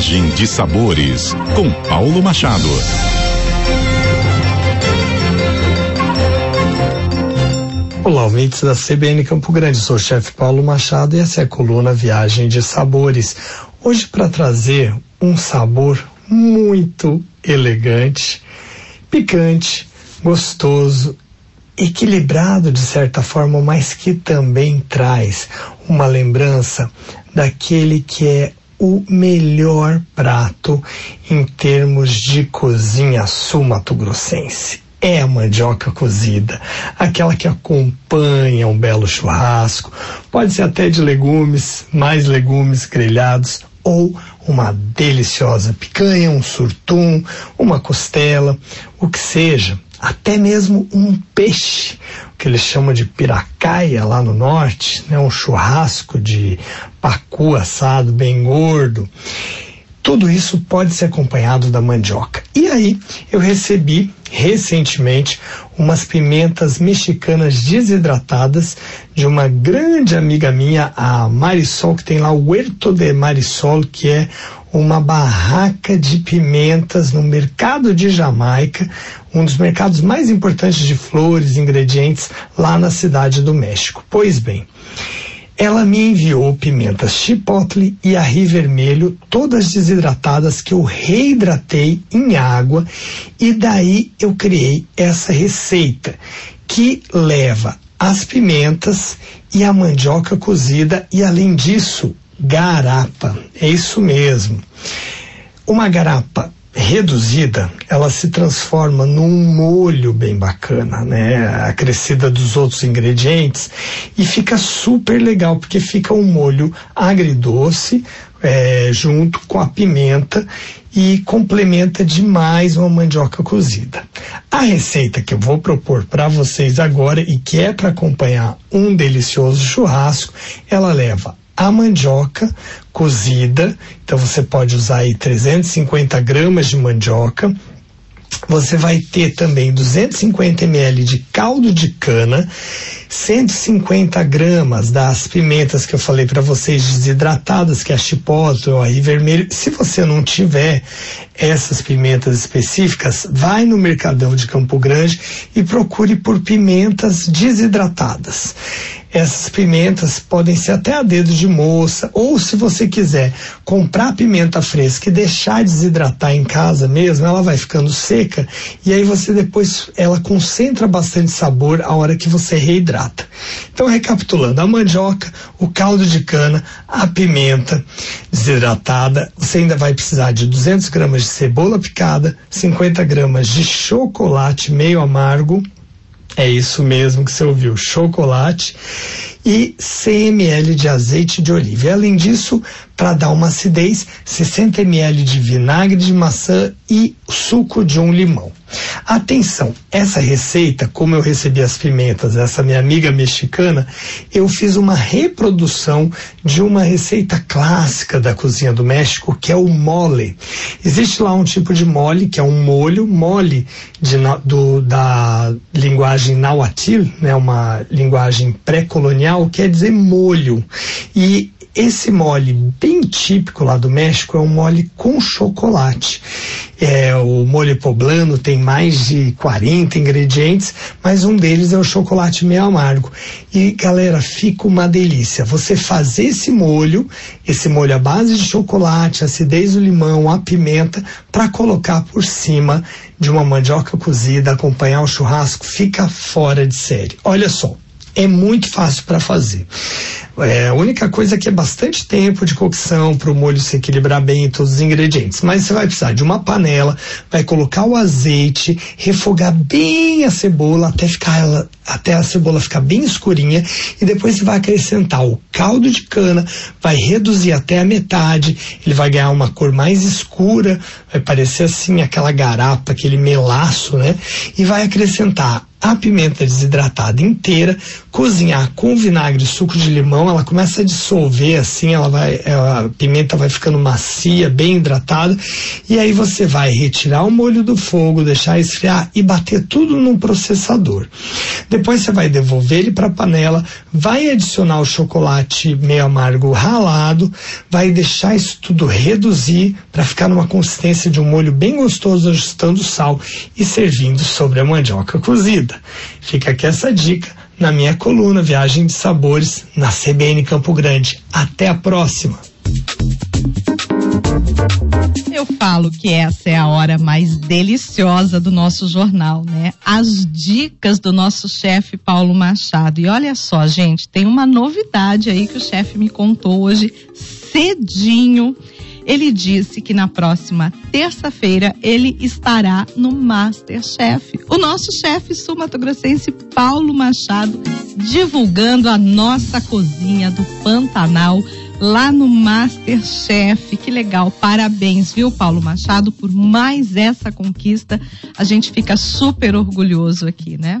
Viagem de Sabores, com Paulo Machado. Olá, ouvintes da CBN Campo Grande. Sou o chefe Paulo Machado e essa é a coluna Viagem de Sabores. Hoje para trazer um sabor muito elegante, picante, gostoso, equilibrado de certa forma, mas que também traz uma lembrança daquele que é o melhor prato em termos de cozinha sul-mato-grossense. É a mandioca cozida, aquela que acompanha um belo churrasco, pode ser até de legumes, mais legumes grelhados ou uma deliciosa picanha, um surtum, uma costela, o que seja, até mesmo um peixe, que eles chamam de piracaia lá no norte, né, um churrasco de pacu assado bem gordo. Tudo isso pode ser acompanhado da mandioca. E aí eu recebi recentemente umas pimentas mexicanas desidratadas de uma grande amiga minha, a Marisol, que tem lá o Huerto de Marisol, que é uma barraca de pimentas no mercado de Jamaica, um dos mercados mais importantes de flores, ingredientes lá na cidade do México. Pois bem, ela me enviou pimentas chipotle e arri vermelho, todas desidratadas, que eu reidratei em água e daí eu criei essa receita que leva as pimentas e a mandioca cozida e além disso, garapa. É isso mesmo. Uma garapa reduzida, ela se transforma num molho bem bacana, né? Acrescida dos outros ingredientes e fica super legal porque fica um molho agridoce é, junto com a pimenta e complementa demais uma mandioca cozida. A receita que eu vou propor para vocês agora e que é para acompanhar um delicioso churrasco, ela leva a mandioca cozida, então você pode usar aí 350 gramas de mandioca, você vai ter também 250 ml de caldo de cana, 150 gramas das pimentas que eu falei para vocês desidratadas, que é a chipotle, o arri vermelho. Se você não tiver essas pimentas específicas, vai no Mercadão de Campo Grande e procure por pimentas desidratadas. Essas pimentas podem ser até a dedo de moça, ou se você quiser comprar pimenta fresca e deixar desidratar em casa mesmo, ela vai ficando seca e aí você depois ela concentra bastante sabor a hora que você reidrata. Então, recapitulando, a mandioca, o caldo de cana, a pimenta desidratada, você ainda vai precisar de 200 gramas de cebola picada, 50 gramas de chocolate meio amargo, é isso mesmo que você ouviu, chocolate e 100 ml de azeite de oliva. Além disso, para dar uma acidez, 60 ml de vinagre de maçã e suco de um limão. Atenção, essa receita, como eu recebi as pimentas, essa minha amiga mexicana, eu fiz uma reprodução de uma receita clássica da cozinha do México, que é o mole. Existe lá um tipo de mole, que é um molho, mole de, do, da linguagem nahuatl, né, uma linguagem pré-colonial, quer dizer molho. E esse mole bem típico lá do México é um mole com chocolate. É, o molho poblano tem mais de 40 ingredientes, mas um deles é o chocolate meio amargo. E galera, fica uma delícia. Você fazer esse molho, esse molho à base de chocolate, acidez do limão, a pimenta, para colocar por cima de uma mandioca cozida, acompanhar o churrasco, fica fora de série. Olha só, é muito fácil para fazer. É, a única coisa é que é bastante tempo de cocção para o molho se equilibrar bem em todos os ingredientes. Mas você vai precisar de uma panela, vai colocar o azeite, refogar bem a cebola até ficar ela, até a cebola ficar bem escurinha e depois você vai acrescentar o caldo de cana, vai reduzir até a metade, ele vai ganhar uma cor mais escura, vai parecer assim aquela garapa, aquele melaço, né? E vai acrescentar a pimenta desidratada inteira, cozinhar com vinagre e suco de limão, ela começa a dissolver assim, ela vai, a pimenta vai ficando macia, bem hidratada, e aí você vai retirar o molho do fogo, deixar esfriar e bater tudo num processador. Depois você vai devolver ele para a panela, vai adicionar o chocolate meio amargo ralado, vai deixar isso tudo reduzir para ficar numa consistência de um molho bem gostoso, ajustando o sal e servindo sobre a mandioca cozida. Fica aqui essa dica na minha coluna Viagem de Sabores na CBN Campo Grande. Até a próxima! Eu falo que essa é a hora mais deliciosa do nosso jornal, né? As dicas do nosso chefe Paulo Machado. E olha só, gente, tem uma novidade aí que o chefe me contou hoje cedinho. Ele disse que na próxima terça-feira ele estará no Masterchef. O nosso chefe sul-mato-grossense Paulo Machado divulgando a nossa cozinha do Pantanal lá no Masterchef. Que legal. Parabéns, viu, Paulo Machado, por mais essa conquista. A gente fica super orgulhoso aqui, né?